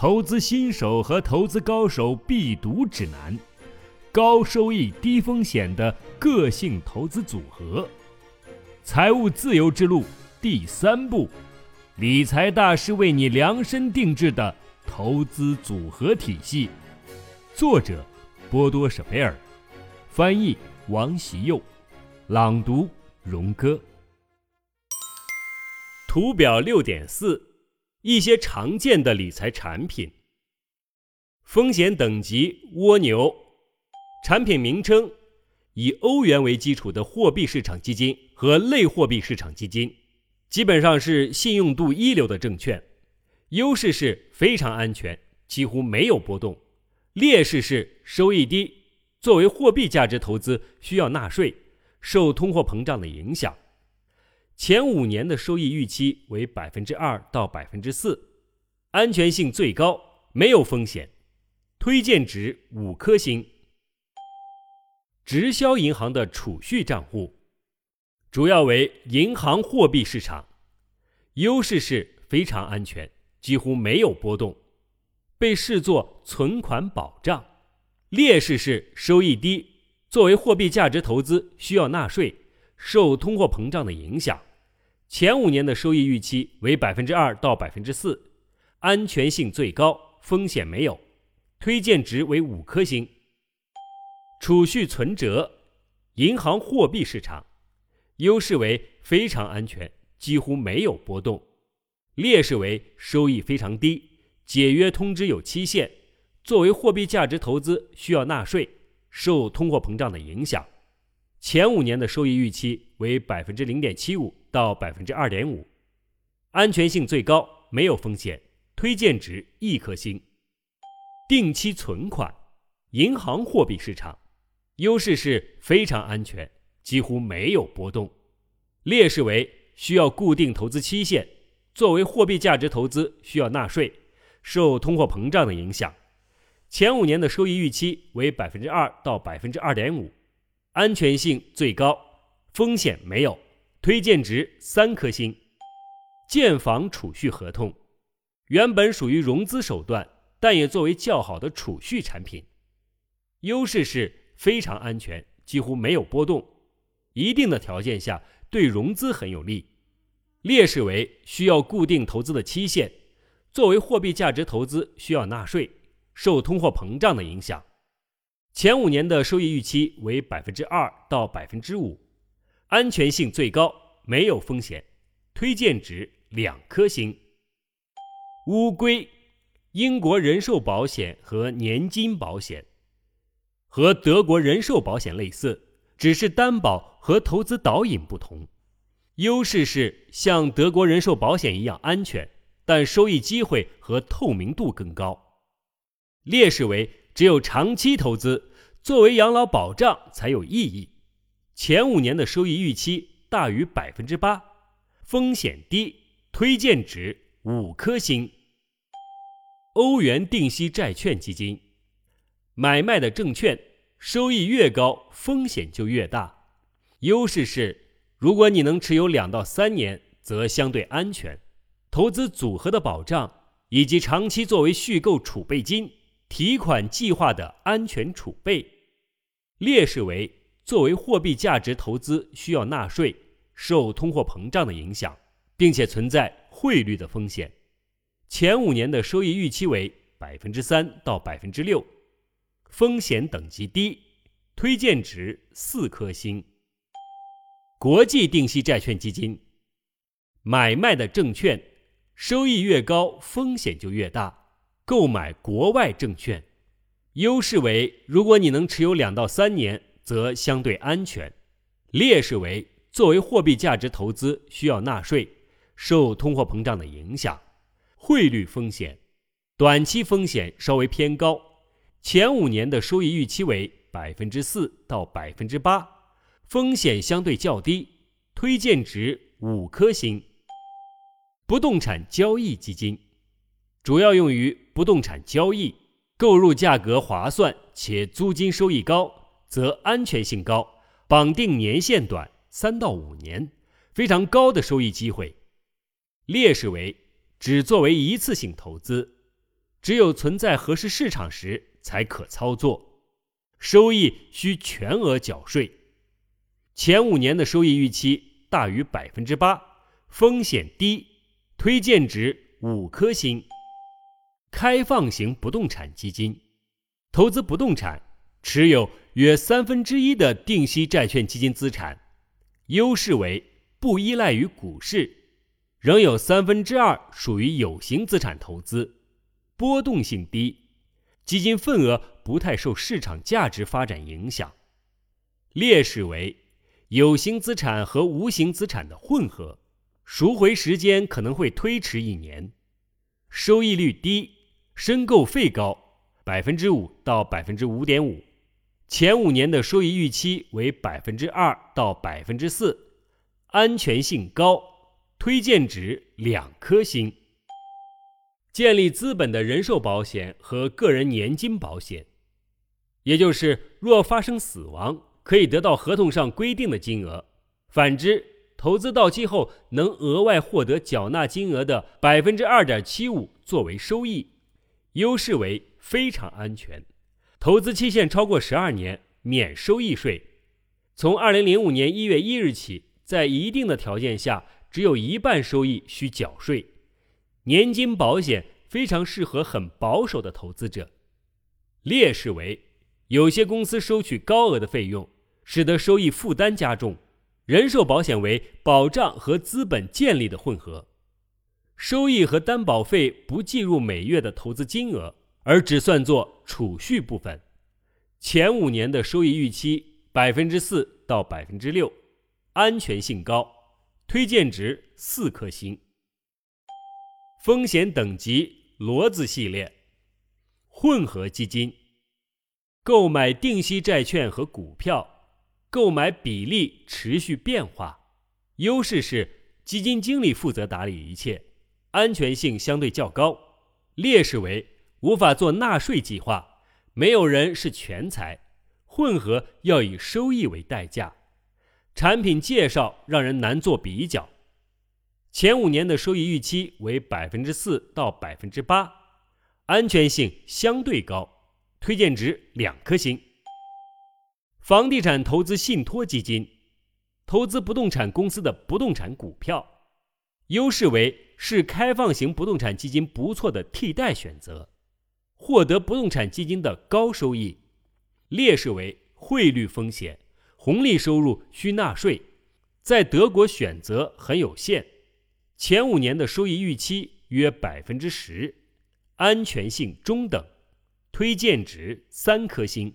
投资新手和投资高手必读指南，高收益低风险的个性投资组合，财务自由之路第三步，理财大师为你量身定制的投资组合体系。作者：波多舍贝尔，翻译：王习佑，朗读：荣哥。图表六点四。一些常见的理财产品，风险等级蜗牛，产品名称以欧元为基础的货币市场基金和类货币市场基金，基本上是信用度一流的证券。优势是非常安全，几乎没有波动；劣势是收益低。作为货币价值投资，需要纳税，受通货膨胀的影响。前五年的收益预期为百分之二到百分之四，安全性最高，没有风险，推荐值五颗星。直销银行的储蓄账户，主要为银行货币市场，优势是非常安全，几乎没有波动，被视作存款保障；劣势是收益低，作为货币价值投资需要纳税，受通货膨胀的影响。前五年的收益预期为百分之二到百分之四，安全性最高，风险没有，推荐值为五颗星。储蓄存折，银行货币市场，优势为非常安全，几乎没有波动；劣势为收益非常低，解约通知有期限，作为货币价值投资需要纳税，受通货膨胀的影响。前五年的收益预期为百分之零点七五到百分之二点五，安全性最高，没有风险，推荐值一颗星。定期存款，银行货币市场，优势是非常安全，几乎没有波动；劣势为需要固定投资期限，作为货币价值投资需要纳税，受通货膨胀的影响。前五年的收益预期为百分之二到百分之二点五。安全性最高，风险没有，推荐值三颗星。建房储蓄合同，原本属于融资手段，但也作为较好的储蓄产品。优势是非常安全，几乎没有波动，一定的条件下对融资很有利。劣势为需要固定投资的期限，作为货币价值投资需要纳税，受通货膨胀的影响。前五年的收益预期为百分之二到百分之五，安全性最高，没有风险，推荐值两颗星。乌龟，英国人寿保险和年金保险，和德国人寿保险类似，只是担保和投资导引不同。优势是像德国人寿保险一样安全，但收益机会和透明度更高。劣势为。只有长期投资作为养老保障才有意义。前五年的收益预期大于百分之八，风险低，推荐值五颗星。欧元定息债券基金买卖的证券收益越高，风险就越大。优势是，如果你能持有两到三年，则相对安全。投资组合的保障以及长期作为续购储备金。提款计划的安全储备，劣势为作为货币价值投资需要纳税，受通货膨胀的影响，并且存在汇率的风险。前五年的收益预期为百分之三到百分之六，风险等级低，推荐值四颗星。国际定息债券基金买卖的证券收益越高，风险就越大。购买国外证券，优势为如果你能持有两到三年，则相对安全；劣势为作为货币价值投资需要纳税，受通货膨胀的影响，汇率风险，短期风险稍微偏高。前五年的收益预期为百分之四到百分之八，风险相对较低，推荐值五颗星。不动产交易基金。主要用于不动产交易，购入价格划算且租金收益高，则安全性高，绑定年限短，三到五年，非常高的收益机会。劣势为只作为一次性投资，只有存在合适市场时才可操作，收益需全额缴税。前五年的收益预期大于百分之八，风险低，推荐值五颗星。开放型不动产基金，投资不动产，持有约三分之一的定息债券基金资产，优势为不依赖于股市，仍有三分之二属于有形资产投资，波动性低，基金份额不太受市场价值发展影响。劣势为有形资产和无形资产的混合，赎回时间可能会推迟一年，收益率低。申购费高，百分之五到百分之五点五，前五年的收益预期为百分之二到百分之四，安全性高，推荐值两颗星。建立资本的人寿保险和个人年金保险，也就是若发生死亡，可以得到合同上规定的金额；反之，投资到期后能额外获得缴纳金额的百分之二点七五作为收益。优势为非常安全，投资期限超过十二年免收益税。从二零零五年一月一日起，在一定的条件下，只有一半收益需缴税。年金保险非常适合很保守的投资者。劣势为有些公司收取高额的费用，使得收益负担加重。人寿保险为保障和资本建立的混合。收益和担保费不计入每月的投资金额，而只算作储蓄部分。前五年的收益预期百分之四到百分之六，安全性高，推荐值四颗星。风险等级骡子系列，混合基金，购买定息债券和股票，购买比例持续变化。优势是基金经理负责打理一切。安全性相对较高，劣势为无法做纳税计划，没有人是全才，混合要以收益为代价，产品介绍让人难做比较。前五年的收益预期为百分之四到百分之八，安全性相对高，推荐值两颗星。房地产投资信托基金，投资不动产公司的不动产股票，优势为。是开放型不动产基金不错的替代选择，获得不动产基金的高收益。劣势为汇率风险，红利收入需纳税，在德国选择很有限。前五年的收益预期约百分之十，安全性中等，推荐值三颗星。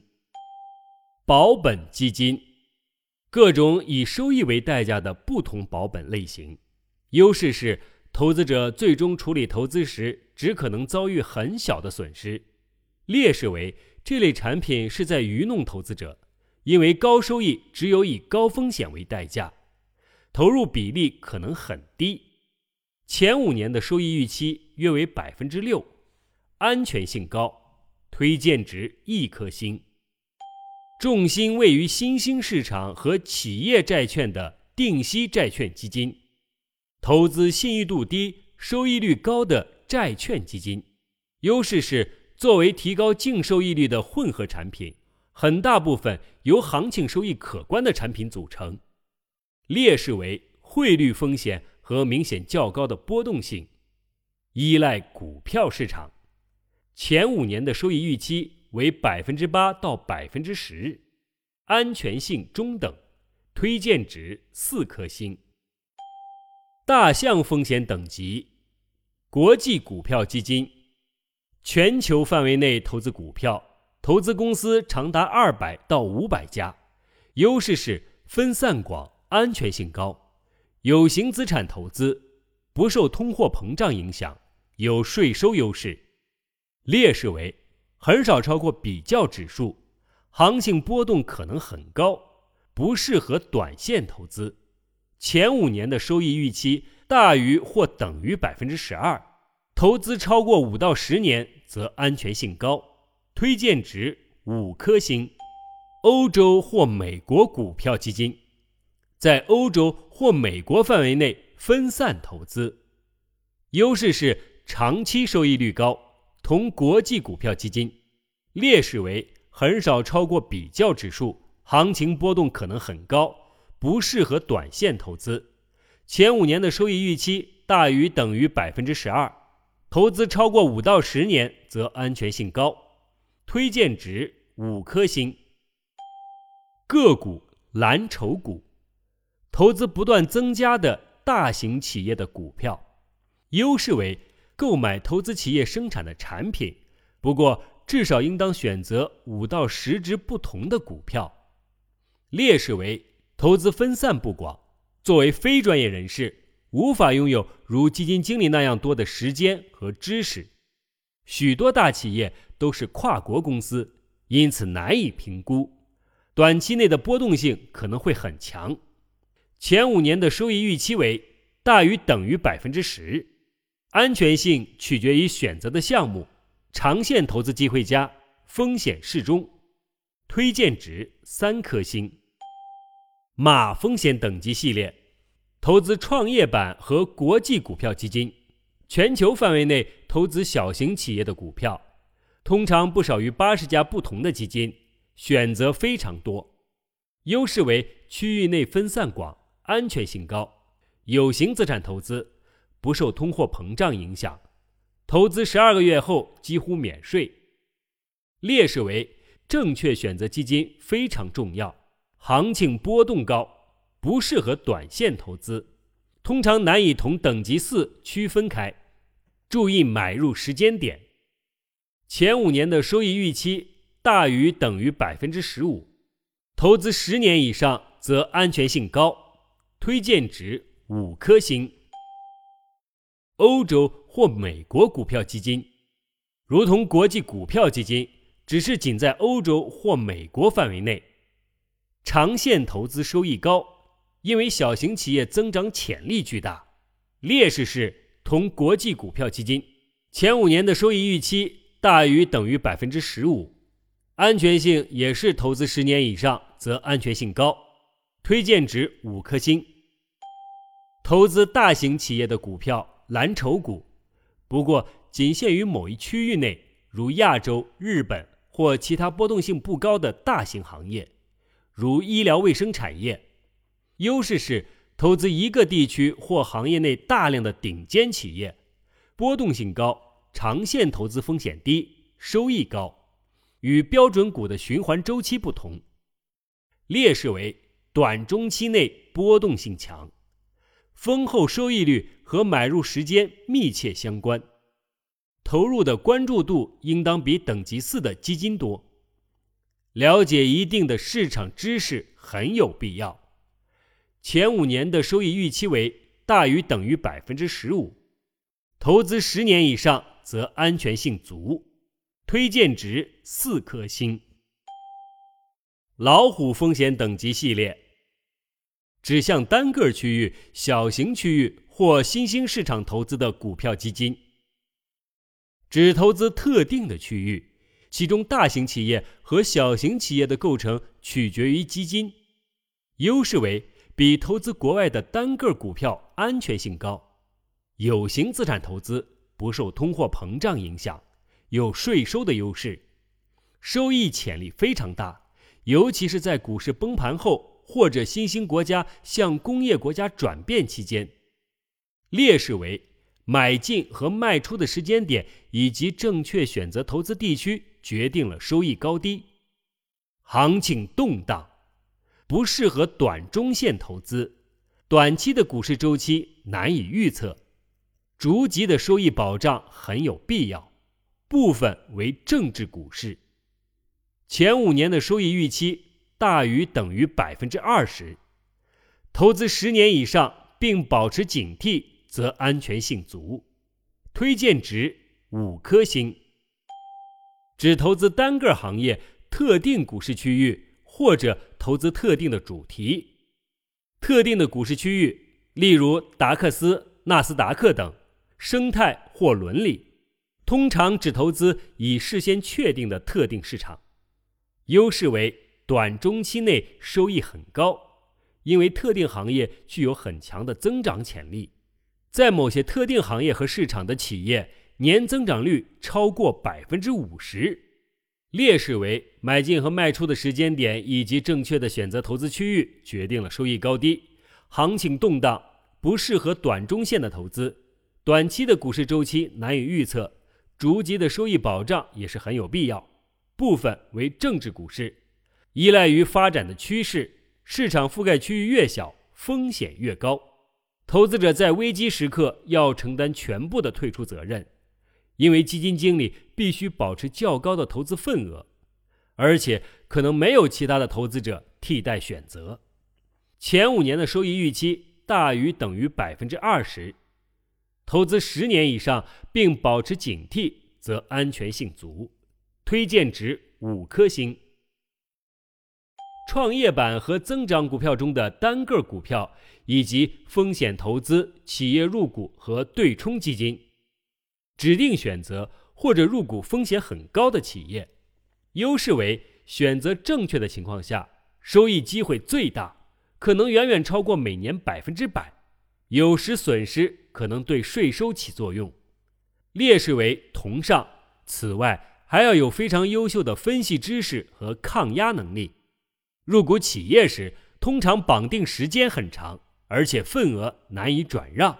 保本基金，各种以收益为代价的不同保本类型，优势是。投资者最终处理投资时，只可能遭遇很小的损失。劣势为这类产品是在愚弄投资者，因为高收益只有以高风险为代价，投入比例可能很低。前五年的收益预期约为百分之六，安全性高，推荐值一颗星。重心位于新兴市场和企业债券的定息债券基金。投资信誉度低、收益率高的债券基金，优势是作为提高净收益率的混合产品，很大部分由行情收益可观的产品组成。劣势为汇率风险和明显较高的波动性，依赖股票市场。前五年的收益预期为百分之八到百分之十，安全性中等，推荐值四颗星。大象风险等级，国际股票基金，全球范围内投资股票，投资公司长达二百到五百家，优势是分散广，安全性高，有形资产投资，不受通货膨胀影响，有税收优势。劣势为很少超过比较指数，行情波动可能很高，不适合短线投资。前五年的收益预期大于或等于百分之十二，投资超过五到十年则安全性高，推荐值五颗星。欧洲或美国股票基金，在欧洲或美国范围内分散投资，优势是长期收益率高，同国际股票基金。劣势为很少超过比较指数，行情波动可能很高，不适合短线投资。前五年的收益预期大于等于百分之十二，投资超过五到十年则安全性高。推荐值五颗星。个股蓝筹股，投资不断增加的大型企业的股票，优势为购买投资企业生产的产品，不过。至少应当选择五到十只不同的股票。劣势为投资分散不广，作为非专业人士，无法拥有如基金经理那样多的时间和知识。许多大企业都是跨国公司，因此难以评估，短期内的波动性可能会很强。前五年的收益预期为大于等于百分之十，安全性取决于选择的项目。长线投资机会佳，风险适中，推荐值三颗星。马风险等级系列，投资创业板和国际股票基金，全球范围内投资小型企业的股票，通常不少于八十家不同的基金，选择非常多。优势为区域内分散广，安全性高，有形资产投资，不受通货膨胀影响。投资十二个月后几乎免税。劣势为正确选择基金非常重要，行情波动高，不适合短线投资，通常难以同等级四区分开。注意买入时间点。前五年的收益预期大于等于百分之十五，投资十年以上则安全性高。推荐值五颗星。欧洲。或美国股票基金，如同国际股票基金，只是仅在欧洲或美国范围内，长线投资收益高，因为小型企业增长潜力巨大。劣势是同国际股票基金，前五年的收益预期大于等于百分之十五，安全性也是投资十年以上则安全性高，推荐值五颗星。投资大型企业的股票蓝筹股。不过，仅限于某一区域内，如亚洲、日本或其他波动性不高的大型行业，如医疗卫生产业。优势是投资一个地区或行业内大量的顶尖企业，波动性高，长线投资风险低，收益高，与标准股的循环周期不同。劣势为短中期内波动性强。丰厚收益率和买入时间密切相关，投入的关注度应当比等级四的基金多。了解一定的市场知识很有必要。前五年的收益预期为大于等于百分之十五，投资十年以上则安全性足。推荐值四颗星。老虎风险等级系列。只向单个区域、小型区域或新兴市场投资的股票基金，只投资特定的区域，其中大型企业和小型企业的构成取决于基金。优势为比投资国外的单个股票安全性高，有形资产投资不受通货膨胀影响，有税收的优势，收益潜力非常大，尤其是在股市崩盘后。或者新兴国家向工业国家转变期间，劣势为买进和卖出的时间点以及正确选择投资地区决定了收益高低。行情动荡，不适合短中线投资，短期的股市周期难以预测，逐级的收益保障很有必要。部分为政治股市，前五年的收益预期。大于等于百分之二十，投资十年以上并保持警惕，则安全性足。推荐值五颗星。只投资单个行业、特定股市区域，或者投资特定的主题、特定的股市区域，例如达克斯、纳斯达克等，生态或伦理。通常只投资已事先确定的特定市场。优势为。短中期内收益很高，因为特定行业具有很强的增长潜力。在某些特定行业和市场的企业年增长率超过百分之五十。劣势为买进和卖出的时间点以及正确的选择投资区域决定了收益高低。行情动荡，不适合短中线的投资。短期的股市周期难以预测，逐级的收益保障也是很有必要。部分为政治股市，依赖于发展的趋势，市场覆盖区域越小，风险越高。投资者在危机时刻要承担全部的退出责任，因为基金经理必须保持较高的投资份额，而且可能没有其他的投资者替代选择。前五年的收益预期大于等于百分之二十，投资十年以上并保持警惕，则安全性足。推荐值五颗星。创业板和增长股票中的单个股票，以及风险投资、企业入股和对冲基金，指定选择或者入股风险很高的企业。优势为选择正确的情况下，收益机会最大。可能远远超过每年百分之百，有时损失可能对税收起作用。劣势为同上，此外还要有非常优秀的分析知识和抗压能力。入股企业时，通常绑定时间很长，而且份额难以转让。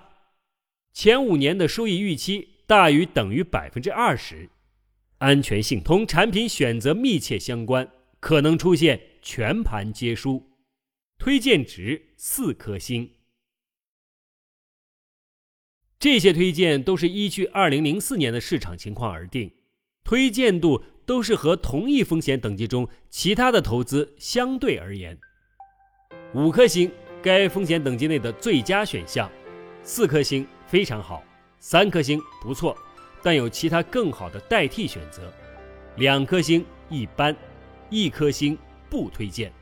前五年的收益预期大于等于百分之二十，安全性同产品选择密切相关，可能出现全盘皆输。推荐值四颗星。这些推荐都是依据二零零四年的市场情况而定，推荐度都是和同一风险等级中其他的投资相对而言。五颗星，该风险等级内的最佳选项；四颗星，非常好；三颗星，不错，但有其他更好的代替选择；两颗星，一般；一颗星，不推荐。